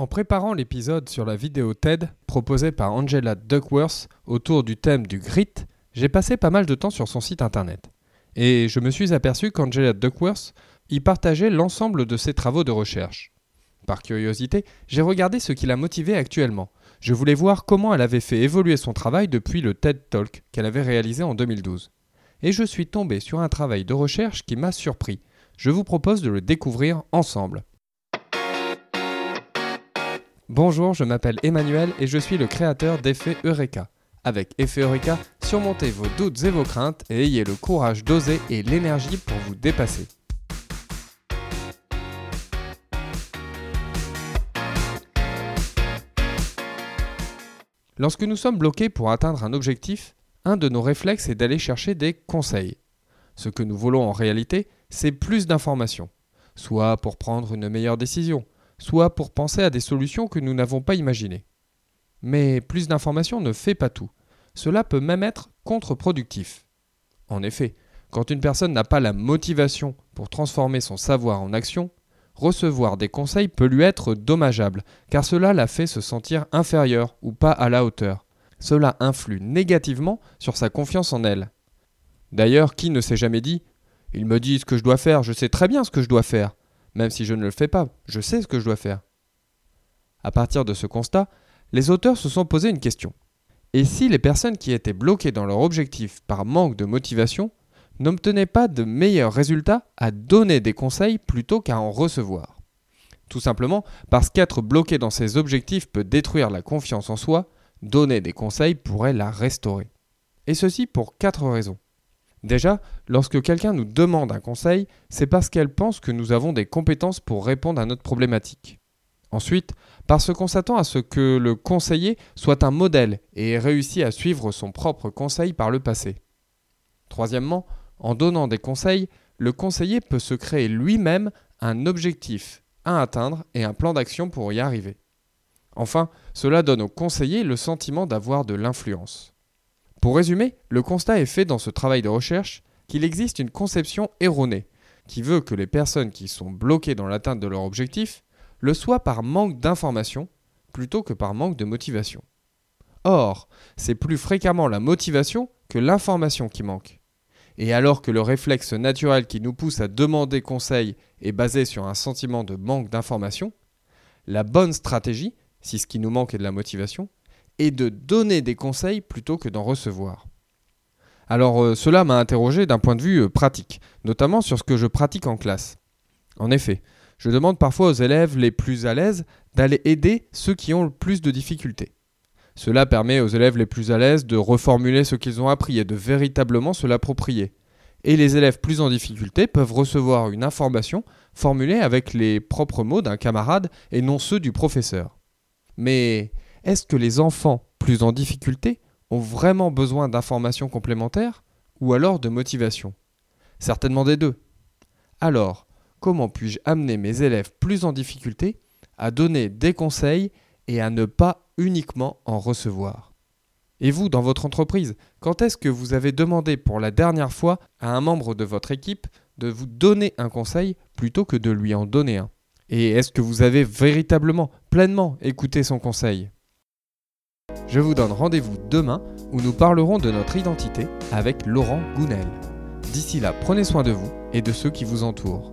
En préparant l'épisode sur la vidéo TED proposée par Angela Duckworth autour du thème du grit, j'ai passé pas mal de temps sur son site internet. Et je me suis aperçu qu'Angela Duckworth y partageait l'ensemble de ses travaux de recherche. Par curiosité, j'ai regardé ce qui l'a motivée actuellement. Je voulais voir comment elle avait fait évoluer son travail depuis le TED Talk qu'elle avait réalisé en 2012. Et je suis tombé sur un travail de recherche qui m'a surpris. Je vous propose de le découvrir ensemble. Bonjour, je m'appelle Emmanuel et je suis le créateur d'Effet Eureka. Avec Effet Eureka, surmontez vos doutes et vos craintes et ayez le courage d'oser et l'énergie pour vous dépasser. Lorsque nous sommes bloqués pour atteindre un objectif, un de nos réflexes est d'aller chercher des conseils. Ce que nous voulons en réalité, c'est plus d'informations, soit pour prendre une meilleure décision, soit pour penser à des solutions que nous n'avons pas imaginées. Mais plus d'informations ne fait pas tout. Cela peut même être contre-productif. En effet, quand une personne n'a pas la motivation pour transformer son savoir en action, recevoir des conseils peut lui être dommageable, car cela la fait se sentir inférieure ou pas à la hauteur. Cela influe négativement sur sa confiance en elle. D'ailleurs, qui ne s'est jamais dit Ils me disent ce que je dois faire, je sais très bien ce que je dois faire. Même si je ne le fais pas, je sais ce que je dois faire. À partir de ce constat, les auteurs se sont posé une question. Et si les personnes qui étaient bloquées dans leur objectif par manque de motivation n'obtenaient pas de meilleurs résultats à donner des conseils plutôt qu'à en recevoir? Tout simplement parce qu'être bloqué dans ses objectifs peut détruire la confiance en soi, donner des conseils pourrait la restaurer. Et ceci pour quatre raisons. Déjà, lorsque quelqu'un nous demande un conseil, c'est parce qu'elle pense que nous avons des compétences pour répondre à notre problématique. Ensuite, parce qu'on s'attend à ce que le conseiller soit un modèle et ait réussi à suivre son propre conseil par le passé. Troisièmement, en donnant des conseils, le conseiller peut se créer lui-même un objectif à atteindre et un plan d'action pour y arriver. Enfin, cela donne au conseiller le sentiment d'avoir de l'influence. Pour résumer, le constat est fait dans ce travail de recherche qu'il existe une conception erronée qui veut que les personnes qui sont bloquées dans l'atteinte de leur objectif le soient par manque d'information plutôt que par manque de motivation. Or, c'est plus fréquemment la motivation que l'information qui manque. Et alors que le réflexe naturel qui nous pousse à demander conseil est basé sur un sentiment de manque d'information, la bonne stratégie, si ce qui nous manque est de la motivation, et de donner des conseils plutôt que d'en recevoir. Alors euh, cela m'a interrogé d'un point de vue euh, pratique, notamment sur ce que je pratique en classe. En effet, je demande parfois aux élèves les plus à l'aise d'aller aider ceux qui ont le plus de difficultés. Cela permet aux élèves les plus à l'aise de reformuler ce qu'ils ont appris et de véritablement se l'approprier. Et les élèves plus en difficulté peuvent recevoir une information formulée avec les propres mots d'un camarade et non ceux du professeur. Mais est-ce que les enfants plus en difficulté ont vraiment besoin d'informations complémentaires ou alors de motivation Certainement des deux. Alors, comment puis-je amener mes élèves plus en difficulté à donner des conseils et à ne pas uniquement en recevoir? Et vous, dans votre entreprise, quand est-ce que vous avez demandé pour la dernière fois à un membre de votre équipe de vous donner un conseil plutôt que de lui en donner un? Et est-ce que vous avez véritablement, pleinement écouté son conseil? Je vous donne rendez-vous demain où nous parlerons de notre identité avec Laurent Gounel. D'ici là, prenez soin de vous et de ceux qui vous entourent.